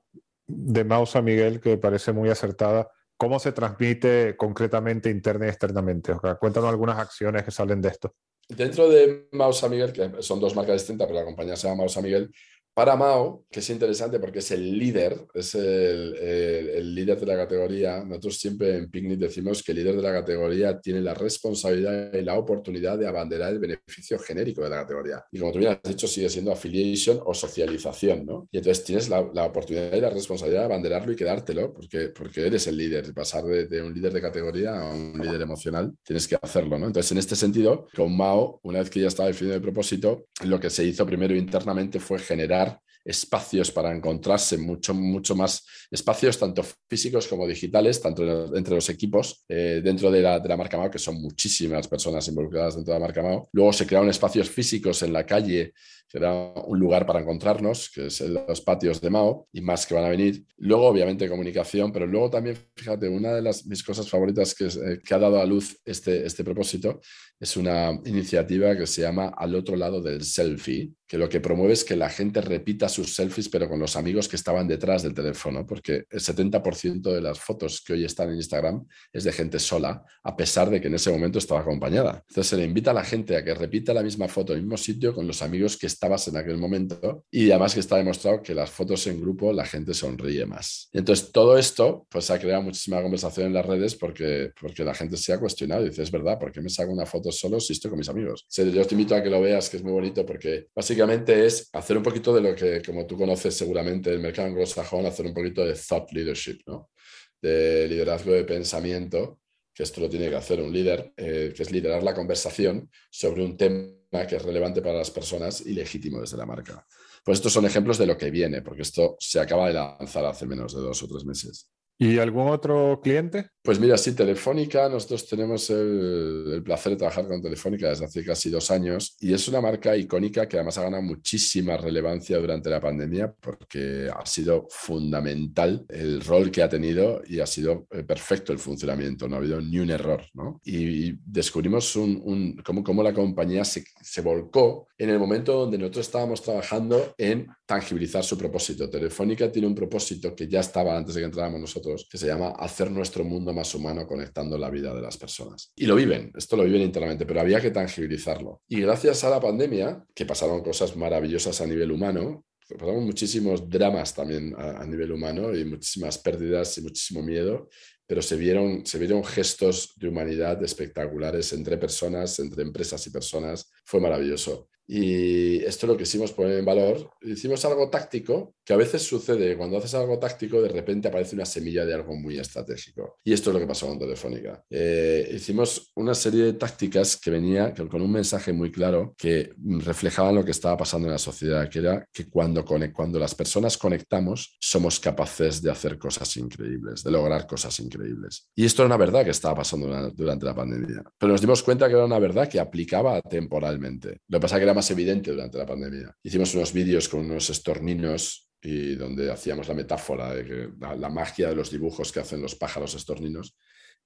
de Mausa Miguel que parece muy acertada. ¿Cómo se transmite concretamente interna y externamente? O sea, cuéntanos algunas acciones que salen de esto. Dentro de Mausa Miguel, que son dos marcas distintas, pero la compañía se llama Mausa Miguel, para Mao, que es interesante porque es el líder, es el, líder de la categoría. Nosotros siempre en Picnic decimos que el líder de la categoría tiene la responsabilidad y la oportunidad de abanderar el beneficio genérico de la categoría. Y como tú bien has dicho, sigue siendo affiliation o socialización, ¿no? Y entonces tienes la, oportunidad y la responsabilidad de abanderarlo y quedártelo, porque, porque eres el líder. Pasar de, un líder de categoría a un líder emocional, tienes que hacerlo, ¿no? Entonces, en este sentido, con Mao, una vez que ya estaba definido el propósito, lo que se hizo primero internamente fue generar espacios para encontrarse, mucho, mucho más espacios, tanto físicos como digitales, tanto entre los equipos eh, dentro de la, de la marca Mao, que son muchísimas personas involucradas dentro de la marca Mao. Luego se crearon espacios físicos en la calle que era un lugar para encontrarnos, que es los patios de Mao, y más que van a venir. Luego, obviamente, comunicación, pero luego también, fíjate, una de las, mis cosas favoritas que, eh, que ha dado a luz este, este propósito es una iniciativa que se llama Al otro lado del selfie, que lo que promueve es que la gente repita sus selfies, pero con los amigos que estaban detrás del teléfono, porque el 70% de las fotos que hoy están en Instagram es de gente sola, a pesar de que en ese momento estaba acompañada. Entonces se le invita a la gente a que repita la misma foto en el mismo sitio con los amigos que en aquel momento y además que está demostrado que las fotos en grupo la gente sonríe más. entonces todo esto pues ha creado muchísima conversación en las redes porque, porque la gente se ha cuestionado y dice, es verdad, ¿por qué me saco una foto solo si estoy con mis amigos? yo te invito a que lo veas, que es muy bonito porque básicamente es hacer un poquito de lo que, como tú conoces seguramente, el mercado anglosajón, hacer un poquito de thought leadership, ¿no? de liderazgo de pensamiento que esto lo tiene que hacer un líder, eh, que es liderar la conversación sobre un tema que es relevante para las personas y legítimo desde la marca. Pues estos son ejemplos de lo que viene, porque esto se acaba de lanzar hace menos de dos o tres meses. ¿Y algún otro cliente? Pues mira, sí, Telefónica, nosotros tenemos el, placer de trabajar con Telefónica desde hace casi dos años y es una marca icónica que además ha ganado muchísima relevancia durante la pandemia porque ha sido fundamental el rol que ha tenido y ha sido eh, perfecto el funcionamiento, no ha habido ni un error. ¿no? Y descubrimos un, cómo, la compañía se, se volcó en el momento donde nosotros estábamos trabajando en tangibilizar su propósito. Telefónica tiene un propósito que ya estaba antes de que entráramos nosotros, que se llama hacer nuestro mundo más humano conectando la vida de las personas. Y lo viven, esto lo viven internamente, pero había que tangibilizarlo. Y gracias a la pandemia, que pasaron cosas maravillosas a nivel humano, pasaron muchísimos dramas también a, a nivel humano y muchísimas pérdidas y muchísimo miedo, pero se vieron, se vieron gestos de humanidad espectaculares entre personas, entre empresas y personas. Fue maravilloso. Y esto es lo que hicimos poner en valor. Hicimos algo táctico, que a veces sucede, cuando haces algo táctico, de repente aparece una semilla de algo muy estratégico. Y esto es lo que pasó con Telefónica. Eh, hicimos una serie de tácticas que venía con un mensaje muy claro que reflejaban lo que estaba pasando en la sociedad, que era que cuando, cuando las personas conectamos, somos capaces de hacer cosas increíbles, de lograr cosas increíbles. Y esto era una verdad que estaba pasando durante la pandemia. Pero nos dimos cuenta que era una verdad que aplicaba temporalmente. Lo que pasa es que era más evidente durante la pandemia. Hicimos unos vídeos con unos estorninos y donde hacíamos la metáfora de la, magia de los dibujos que hacen los pájaros estorninos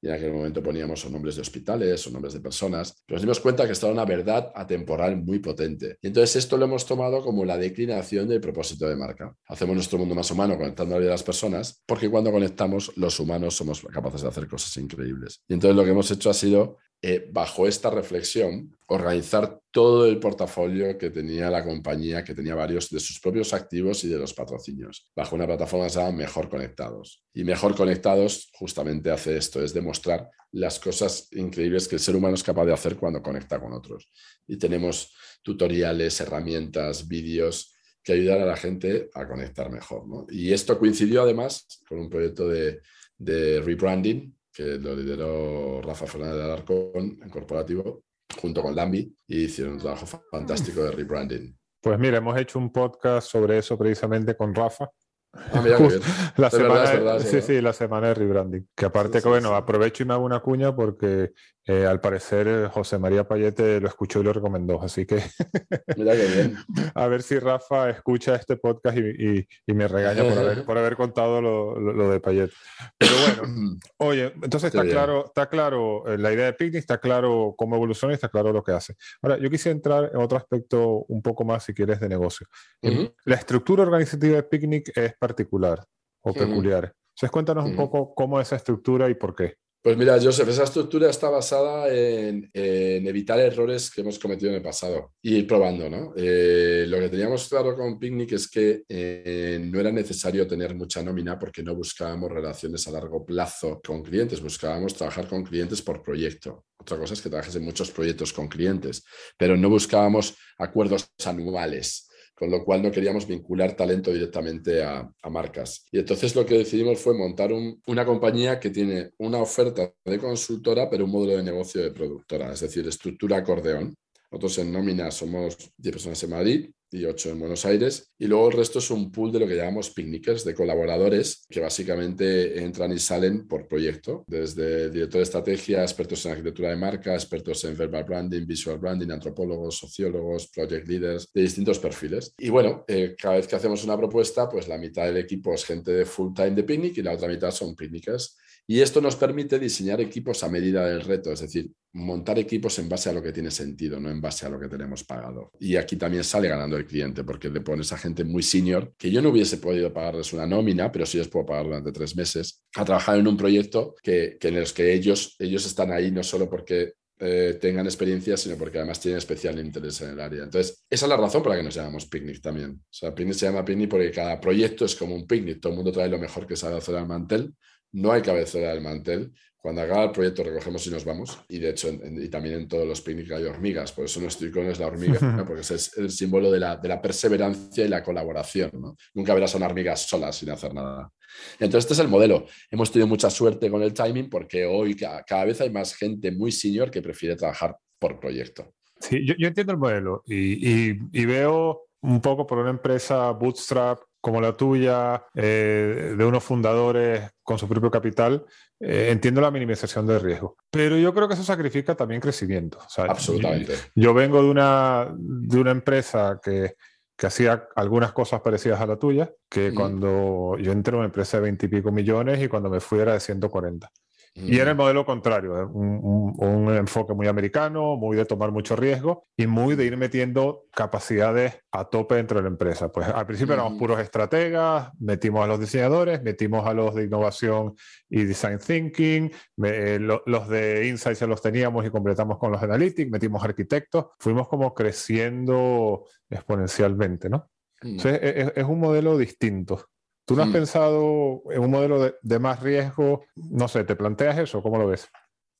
y en aquel momento poníamos o nombres de hospitales o nombres de personas, nos dimos cuenta que estaba una verdad atemporal muy potente. Y entonces esto lo hemos tomado como la declinación del propósito de marca. Hacemos nuestro mundo más humano conectando a la vida de las personas, porque cuando conectamos, los humanos somos capaces de hacer cosas increíbles. Y entonces lo que hemos hecho ha sido eh, bajo esta reflexión, organizar todo el portafolio que tenía la compañía, que tenía varios de sus propios activos y de los patrocinios, bajo una plataforma que se llama Mejor Conectados. Y Mejor Conectados justamente hace esto, es demostrar las cosas increíbles que el ser humano es capaz de hacer cuando conecta con otros. Y tenemos tutoriales, herramientas, vídeos que ayudan a la gente a conectar mejor. Y esto coincidió además con un proyecto de rebranding que lo lideró Rafa Fernández de Alarcón en corporativo, junto con Lambi, y hicieron un trabajo fantástico de rebranding. Pues mira, hemos hecho un podcast sobre eso precisamente con Rafa, Ah, mira, bien. La semana, sí, sí, la semana de rebranding. Que aparte que, bueno, aprovecho y me hago una cuña porque eh, al parecer eh, José María Payete lo escuchó y lo recomendó. Así que [LAUGHS] mira qué bien. a ver si Rafa escucha este podcast y, y, me regaña por haber, por haber contado lo, lo, de Payete. Pero bueno, [COUGHS] oye, entonces está claro, está claro eh, la idea de Picnic, está claro cómo evoluciona y está claro lo que hace. Ahora, yo quisiera entrar en otro aspecto un poco más, si quieres, de negocio. La estructura organizativa de Picnic es particular o peculiar. Entonces, cuéntanos un poco cómo es esa estructura y por qué. Pues mira, Joseph, esa estructura está basada en, evitar errores que hemos cometido en el pasado y ir probando, ¿no? Eh, lo que teníamos claro con Picnic es que eh, no era necesario tener mucha nómina porque no buscábamos relaciones a largo plazo con clientes, buscábamos trabajar con clientes por proyecto. Otra cosa es que trabajes en muchos proyectos con clientes, pero no buscábamos acuerdos anuales con lo cual no queríamos vincular talento directamente a, marcas. Y entonces lo que decidimos fue montar una compañía que tiene una oferta de consultora, pero un modelo de negocio de productora, es decir, estructura acordeón. Nosotros en nómina somos 10 personas en Madrid, y 8 en Buenos Aires. Y luego el resto es un pool de lo que llamamos picnickers, de colaboradores que básicamente entran y salen por proyecto, desde director de estrategia, expertos en arquitectura de marca, expertos en verbal branding, visual branding, antropólogos, sociólogos, project leaders, de distintos perfiles. Y bueno, eh, cada vez que hacemos una propuesta, pues la mitad del equipo es gente de full time de picnic y la otra mitad son picnickers. Y esto nos permite diseñar equipos a medida del reto, es decir, montar equipos en base a lo que tiene sentido, no en base a lo que tenemos pagado. Y aquí también sale ganando el cliente, porque le pones a gente muy senior, que yo no hubiese podido pagarles una nómina, pero sí les puedo pagar durante tres meses, a trabajar en un proyecto que, en los que ellos, ellos están ahí no solo porque eh, tengan experiencia, sino porque además tienen especial interés en el área. Entonces, esa es la razón por la que nos llamamos Picnic también. O sea, Picnic se llama Picnic porque cada proyecto es como un picnic, todo el mundo trae lo mejor que sabe hacer al mantel no hay cabecera del mantel. Cuando acaba el proyecto recogemos y nos vamos. Y de hecho, y también en todos los picnics hay hormigas. Por eso nuestro icono es la hormiga, [LAUGHS] porque es el símbolo de la, de la perseverancia y la colaboración. Nunca verás a una hormiga sola sin hacer nada. Entonces, este es el modelo. Hemos tenido mucha suerte con el timing porque hoy cada, vez hay más gente muy senior que prefiere trabajar por proyecto. Sí, yo, entiendo el modelo y, y veo un poco por una empresa bootstrap como la tuya, eh, de unos fundadores con su propio capital, eh, entiendo la minimización del riesgo. Pero yo creo que eso sacrifica también crecimiento. Absolutamente. Yo, vengo de una, de una empresa que, que hacía algunas cosas parecidas a la tuya, que cuando yo entré en una empresa de 20 y pico millones y cuando me fui era de 140. Y era el modelo contrario, ¿eh? un, enfoque muy americano, muy de tomar mucho riesgo y muy de ir metiendo capacidades a tope dentro de la empresa. Pues al principio éramos puros estrategas, metimos a los diseñadores, metimos a los de innovación y design thinking, eh, los de insights ya los teníamos y completamos con los analytics, metimos arquitectos, fuimos como creciendo exponencialmente, ¿no? Entonces es un modelo distinto. ¿Tú no has mm. pensado en un modelo de, más riesgo? No sé, ¿te planteas eso? ¿Cómo lo ves?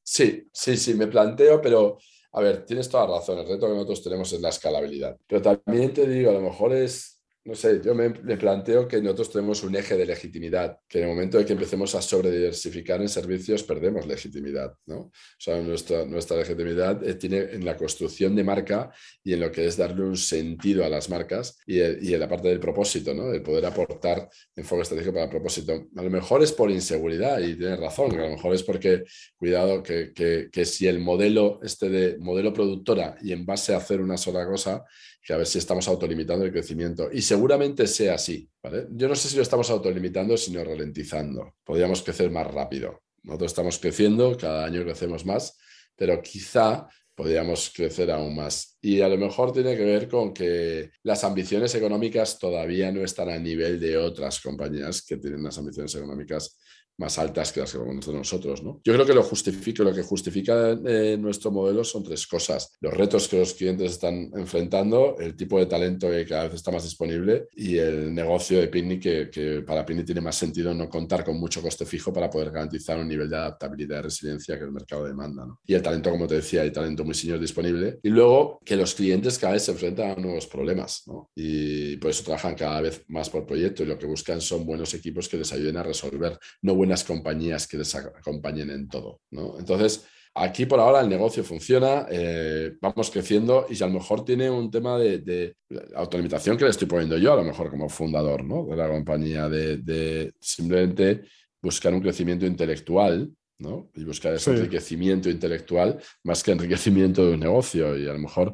Sí, sí, sí, me planteo, pero a ver, tienes toda la razón. El reto que nosotros tenemos es la escalabilidad. Pero también te digo, a lo mejor es no sé, yo me, planteo que nosotros tenemos un eje de legitimidad, que en el momento de que empecemos a sobrediversificar en servicios perdemos legitimidad, ¿no? O sea, nuestra, nuestra legitimidad eh, tiene en la construcción de marca y en lo que es darle un sentido a las marcas y, y en la parte del propósito, ¿no? De poder aportar enfoque estratégico para el propósito. A lo mejor es por inseguridad y tienes razón, a lo mejor es porque, cuidado, que, que, que si el modelo, este de modelo productora y en base a hacer una sola cosa, que a ver si estamos autolimitando el crecimiento. Y seguramente sea así. Yo no sé si lo estamos autolimitando, sino ralentizando. Podríamos crecer más rápido. Nosotros estamos creciendo, cada año crecemos más, pero quizá podríamos crecer aún más. Y a lo mejor tiene que ver con que las ambiciones económicas todavía no están a nivel de otras compañías que tienen las ambiciones económicas más altas que las que vamos a nosotros. ¿no? Yo creo que lo, justifica, lo que justifica eh, nuestro modelo son tres cosas. Los retos que los clientes están enfrentando, el tipo de talento que cada vez está más disponible y el negocio de Picnic que, que para Picnic tiene más sentido no contar con mucho coste fijo para poder garantizar un nivel de adaptabilidad y resiliencia que el mercado demanda. ¿no? Y el talento, como te decía, hay talento muy senior disponible. Y luego que los clientes cada vez se enfrentan a nuevos problemas ¿no? y por eso trabajan cada vez más por proyecto y lo que buscan son buenos equipos que les ayuden a resolver, no buenas compañías que les acompañen en todo. ¿no? Entonces, aquí por ahora el negocio funciona, eh, vamos creciendo y a lo mejor tiene un tema de, autolimitación que le estoy poniendo yo, a lo mejor como fundador ¿no? de la compañía, de, simplemente buscar un crecimiento intelectual ¿no? y buscar ese enriquecimiento intelectual más que enriquecimiento de un negocio. Y a lo mejor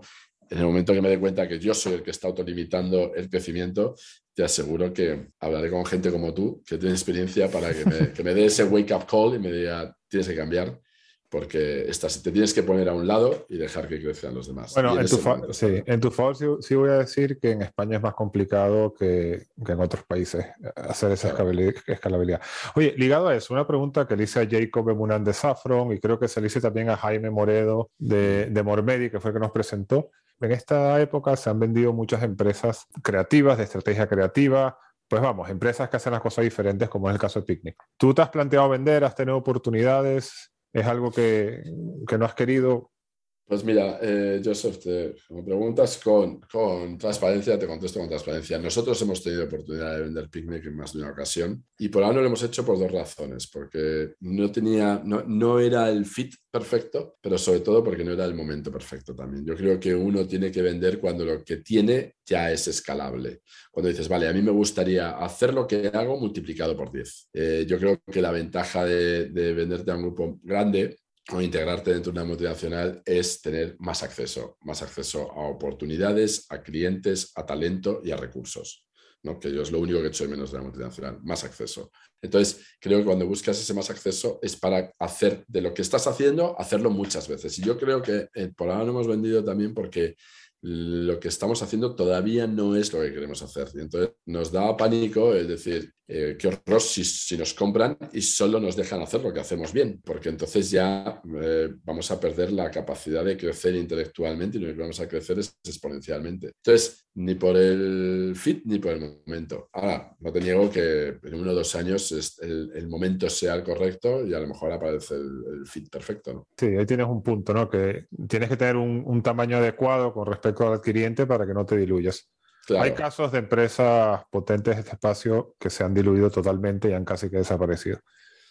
en el momento que me dé cuenta que yo soy el que está autolimitando el crecimiento, te aseguro que hablaré con gente como tú, que tiene experiencia, para que me, que me dé ese wake-up call y me diga, tienes que cambiar porque estás, te tienes que poner a un lado y dejar que crezcan los demás. Bueno, en tu, sí, en tu, favor sí, voy a decir que en España es más complicado que, que en otros países hacer esa escalabilidad. Oye, ligado a eso, una pregunta que le hice a Jacob Emunan de Saffron y creo que se le hice también a Jaime Moredo de, de Mormedi, que fue el que nos presentó. En esta época se han vendido muchas empresas creativas, de estrategia creativa, pues vamos, empresas que hacen las cosas diferentes, como es el caso de Picnic. ¿Tú te has planteado vender? ¿Has tenido oportunidades? ¿Es algo que, que no has querido? Pues mira, eh, Joseph, te, me preguntas con, con, transparencia, te contesto con transparencia. Nosotros hemos tenido oportunidad de vender Picnic en más de una ocasión y por ahora no lo hemos hecho por dos razones, porque no tenía, no, no era el fit perfecto, pero sobre todo porque no era el momento perfecto también. Yo creo que uno tiene que vender cuando lo que tiene ya es escalable. Cuando dices, vale, a mí me gustaría hacer lo que hago multiplicado por 10. Eh, yo creo que la ventaja de, de venderte a un grupo grande o integrarte dentro de una multinacional es tener más acceso, más acceso a oportunidades, a clientes, a talento y a recursos. ¿no? Que yo es lo único que he hecho de menos de la multinacional, más acceso. Entonces, creo que cuando buscas ese más acceso es para hacer de lo que estás haciendo, hacerlo muchas veces. Y yo creo que eh, por ahora no hemos vendido también porque lo que estamos haciendo todavía no es lo que queremos hacer. Y entonces nos da pánico el decir, eh, qué horror si, nos compran y solo nos dejan hacer lo que hacemos bien, porque entonces ya eh, vamos a perder la capacidad de crecer intelectualmente y lo que vamos a crecer es exponencialmente. Entonces, ni por el fit ni por el momento. Ahora, no te niego que en uno o dos años el, momento sea el correcto y a lo mejor aparece el, fit perfecto. Sí, ahí tienes un punto, ¿no? Que tienes que tener un, un tamaño adecuado con respecto adquiriente para que no te diluyas. Hay casos de empresas potentes de este espacio que se han diluido totalmente y han casi que desaparecido.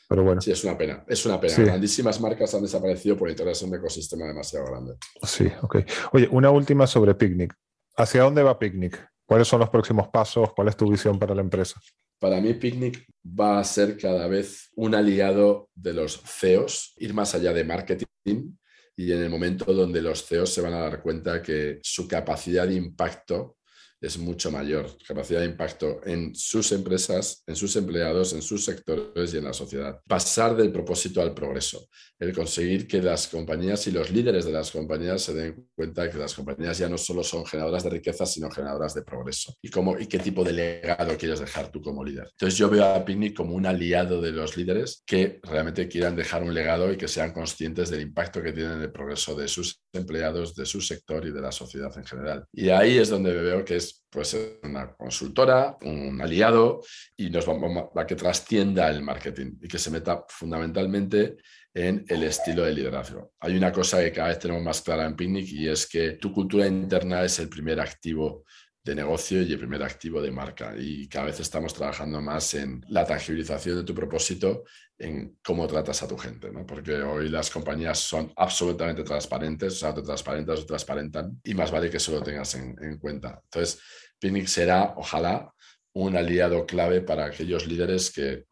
Pero bueno. Sí, es una pena. Es una pena. Grandísimas marcas han desaparecido por integrarse en un ecosistema demasiado grande. Sí, ok. Oye, una última sobre Picnic. ¿Hacia dónde va Picnic? ¿Cuáles son los próximos pasos? ¿Cuál es tu visión para la empresa? Para mí, Picnic va a ser cada vez un aliado de los CEOs, ir más allá de marketing y en el momento donde los CEOs se van a dar cuenta que su capacidad de impacto es mucho mayor, capacidad de impacto en sus empresas, en sus empleados, en sus sectores y en la sociedad. Pasar del propósito al progreso, el conseguir que las compañías y los líderes de las compañías se den cuenta que las compañías ya no solo son generadoras de riqueza, sino generadoras de progreso. Y, cómo, y qué tipo de legado quieres dejar tú como líder. Entonces yo veo a Picnic como un aliado de los líderes que realmente quieran dejar un legado y que sean conscientes del impacto que tienen en el progreso de sus empleados, de su sector y de la sociedad en general. Y ahí es donde veo que es pues, una consultora, un aliado y nos va, a que trascienda el marketing y que se meta fundamentalmente en el estilo de liderazgo. Hay una cosa que cada vez tenemos más clara en Picnic y es que tu cultura interna es el primer activo de negocio y el primer activo de marca. Y cada vez estamos trabajando más en la tangibilización de tu propósito, en cómo tratas a tu gente, ¿no? Porque hoy las compañías son absolutamente transparentes, o sea, te transparentas o transparentan, y más vale que eso lo tengas en, en cuenta. Entonces, Picnic será, ojalá, un aliado clave para aquellos líderes que,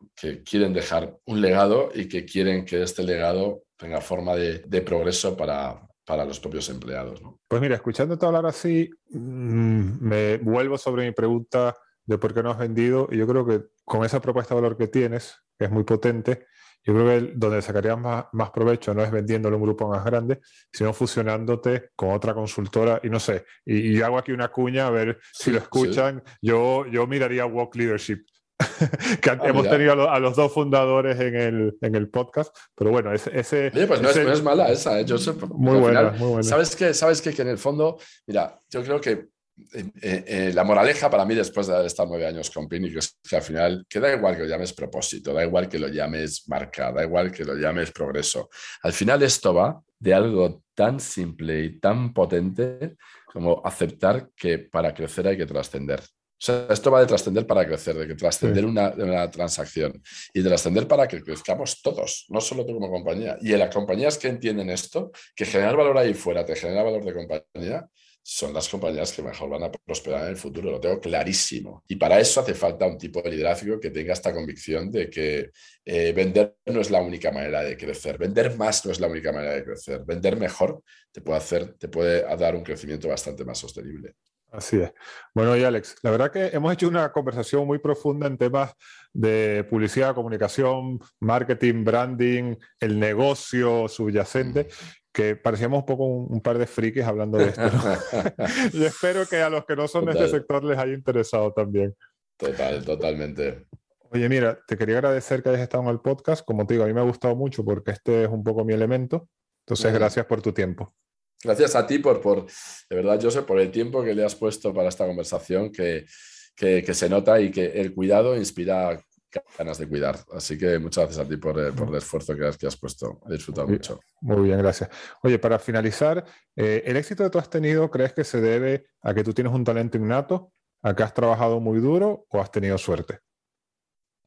quieren dejar un legado y que quieren que este legado tenga forma de, progreso para, para los propios empleados. Pues mira, escuchándote hablar así, mm, me vuelvo sobre mi pregunta de por qué no has vendido y yo creo que con esa propuesta de valor que tienes, que es muy potente, yo creo que donde sacarías más, más, provecho no es vendiéndole un grupo más grande, sino fusionándote con otra consultora. Y no sé, y, hago aquí una cuña a ver si lo escuchan. Yo, yo miraría Walk Leadership. [LAUGHS] que ah, hemos tenido a, los dos fundadores en el, en el podcast, pero bueno, ese... ese Oye, pues no, es, no, es, mala esa, ¿eh? muy, buena, muy buena. ¿Sabes qué? ¿Sabes qué? Que en el fondo, mira, yo creo que eh, eh, la moraleja para mí, después de estado nueve años con Pini, es que al final, que da igual que lo llames propósito, da igual que lo llames marca, da igual que lo llames progreso. Al final esto va de algo tan simple y tan potente como aceptar que para crecer hay que trascender. O sea, esto va de trascender para crecer, de que trascender una, una, transacción y de trascender para que crezcamos todos, no solo tú como compañía. Y en las compañías que entienden esto, que generar valor ahí fuera te genera valor de compañía, son las compañías que mejor van a prosperar en el futuro, lo tengo clarísimo. Y para eso hace falta un tipo de liderazgo que tenga esta convicción de que eh, vender no es la única manera de crecer, vender más no es la única manera de crecer, vender mejor te puede, hacer, te puede dar un crecimiento bastante más sostenible. Así es. Bueno, y Alex, la verdad que hemos hecho una conversación muy profunda en temas de publicidad, comunicación, marketing, branding, el negocio subyacente, que parecíamos un poco un, par de frikis hablando de esto. [LAUGHS] [LAUGHS] y espero que a los que no son de este sector les haya interesado también. Total, totalmente. Oye, mira, te quería agradecer que hayas estado en el podcast. Como te digo, a mí me ha gustado mucho porque este es un poco mi elemento. Entonces, gracias por tu tiempo. Gracias a ti por, por, de verdad, José, por el tiempo que le has puesto para esta conversación, que, que, se nota y que el cuidado inspira ganas de cuidar. Así que muchas gracias a ti por, eh, por el esfuerzo que has, que has puesto. He disfrutado mucho. Muy bien, gracias. Oye, para finalizar, eh, ¿el éxito que tú has tenido crees que se debe a que tú tienes un talento innato, a que has trabajado muy duro o has tenido suerte?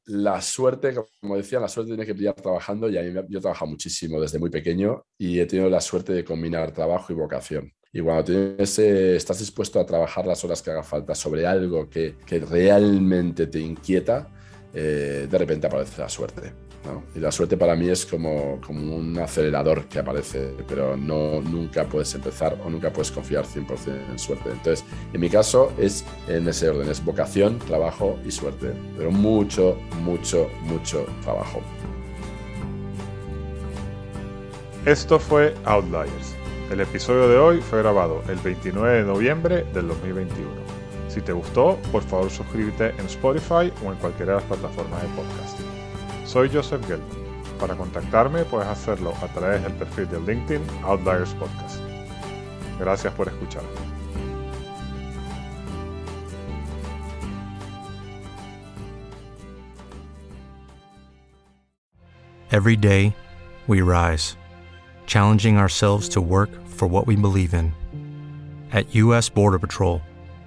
La suerte, como decía, la suerte tiene que brillar trabajando y a yo he trabajado muchísimo desde muy pequeño y he tenido la suerte de combinar trabajo y vocación. Y cuando tienes, estás dispuesto a trabajar las horas que haga falta sobre algo que, que realmente te inquieta, eh, de repente aparece la suerte. Y la suerte para mí es como, como un acelerador que aparece, pero no, nunca puedes empezar o nunca puedes confiar 100% en suerte. Entonces, en mi caso es en ese orden, es vocación, trabajo y suerte, pero mucho, mucho, mucho trabajo. Esto fue Outliers. El episodio de hoy fue grabado el 29 de noviembre del 2021. Si te gustó, por favor suscríbete en Spotify o en cualquiera de las plataformas de podcast. Soy Joseph Gelman. Para contactarme puedes hacerlo a través del perfil de LinkedIn Outliers Podcast. Gracias por escuchar. Every day, we rise, challenging ourselves to work for what we believe in. At U.S. Border Patrol,